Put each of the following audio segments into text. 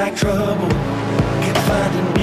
like trouble. Kept finding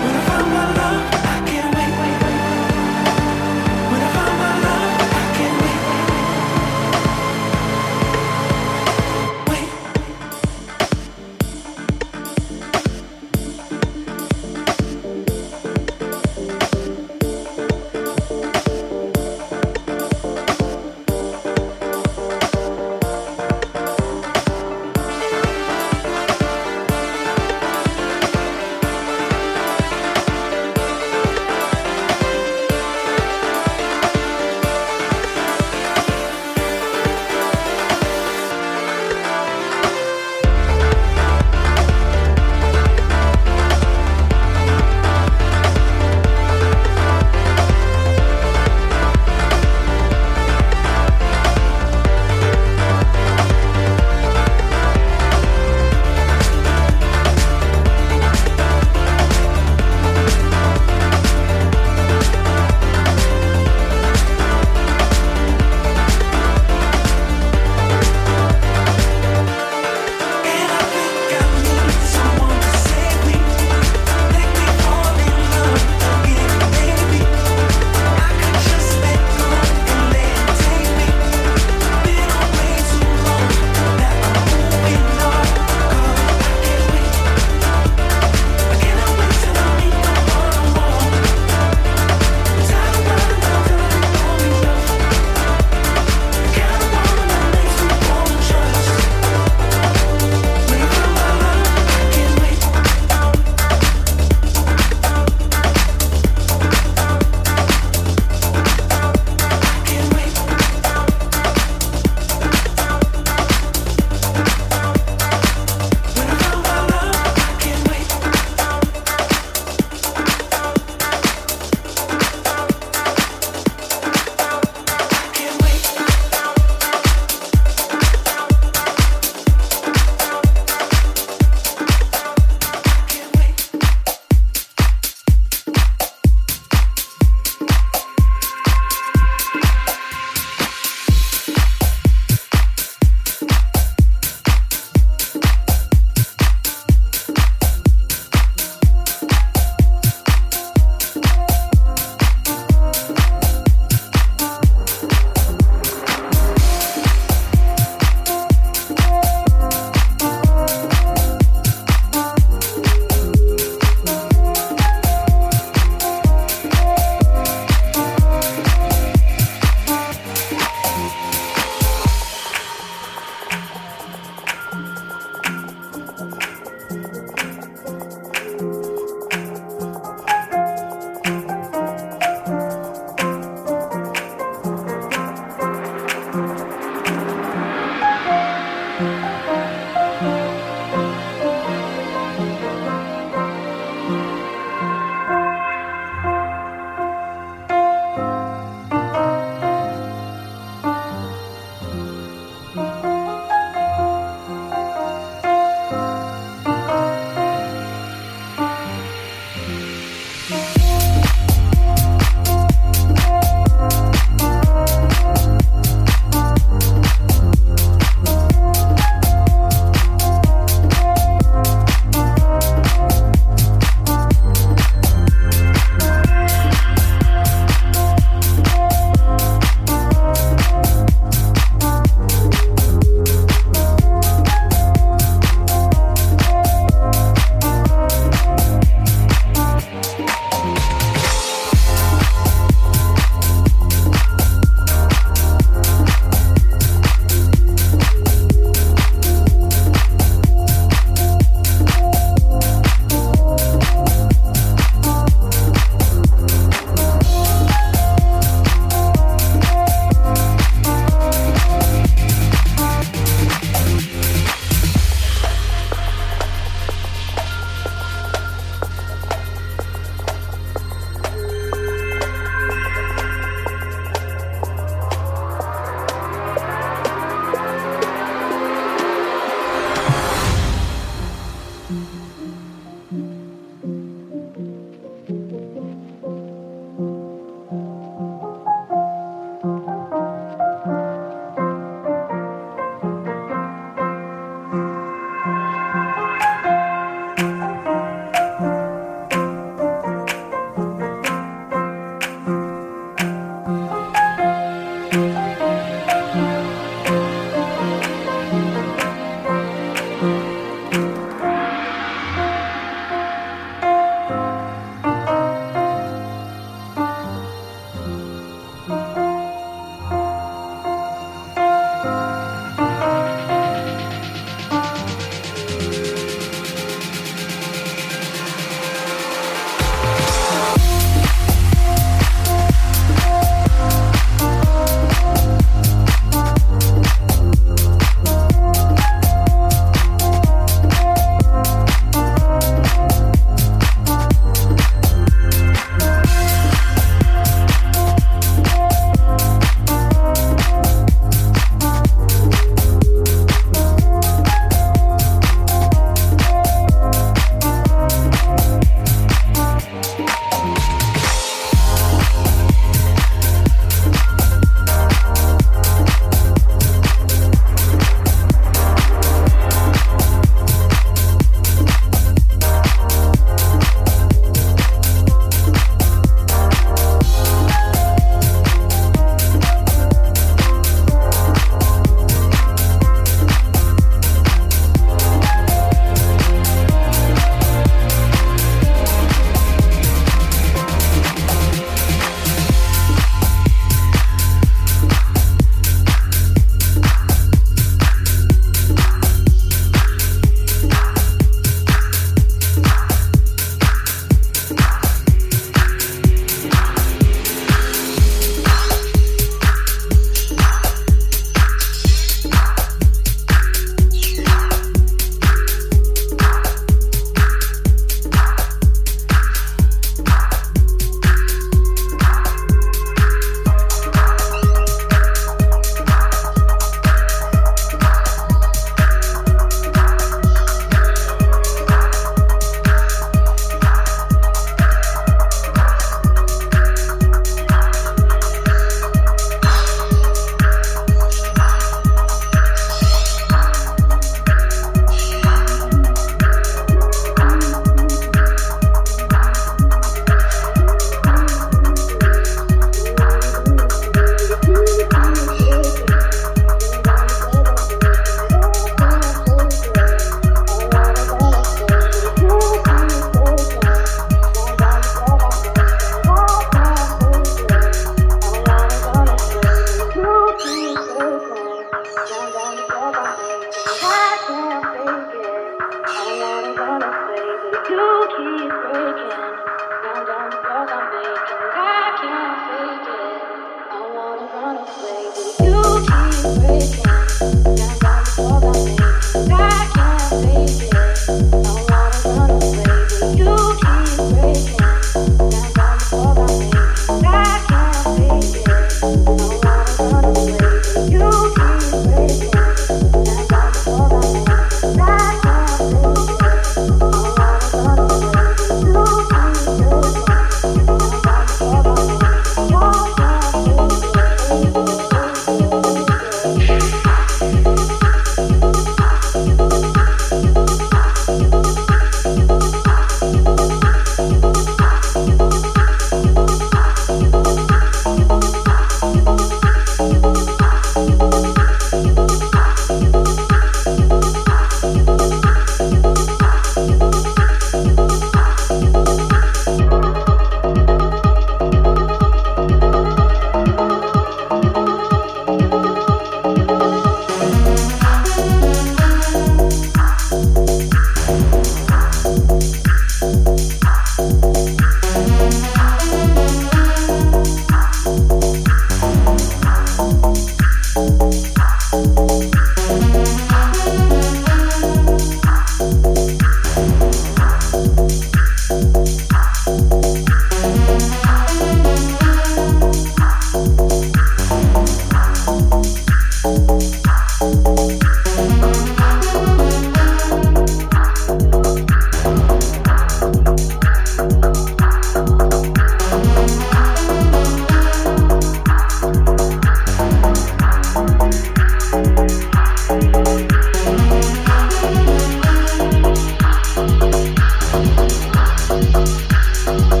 you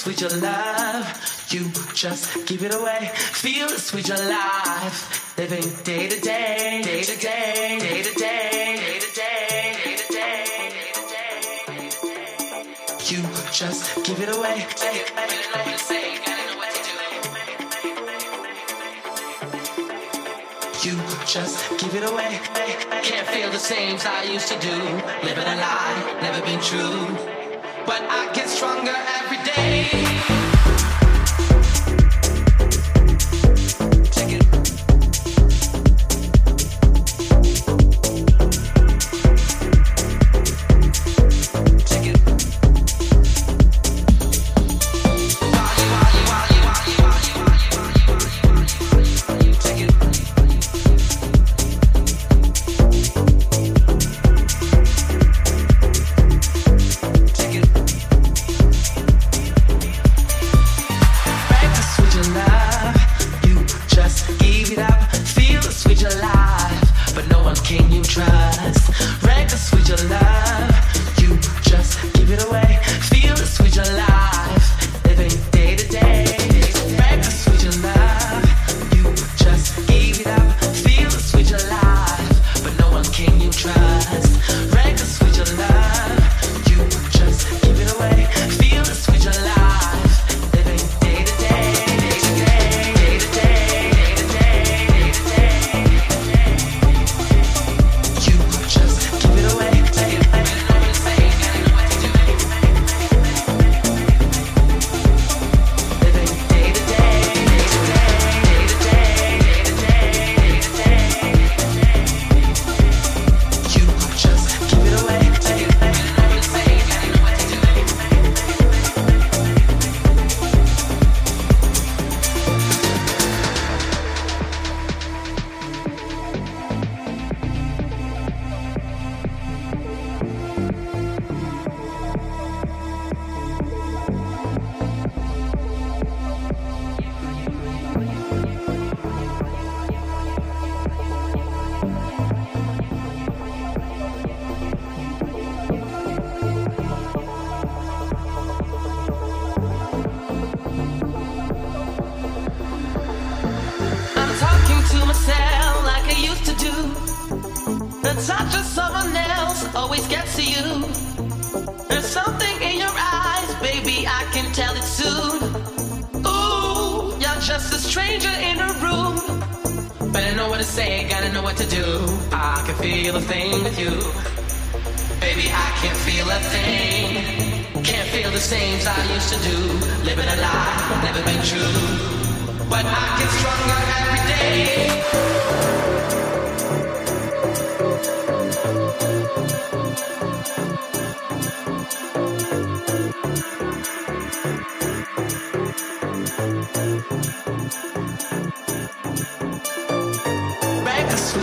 sweet your love. You just give it away. Feel the sweet your life. Living day to day, day to day, day to day, day to day, day to day. You just give it away. You just give it away. Can't feel the same as I used to do. Living a lie, never been true. But I get stronger every day.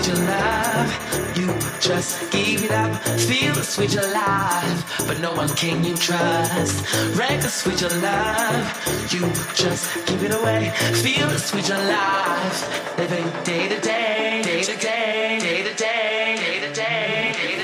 sweet love. You just give it up. Feel the sweet life but no one can you trust. Rank the sweet love. You just give it away. Feel the sweet life Living day to day, day to day, day to day, day to day. day, to day.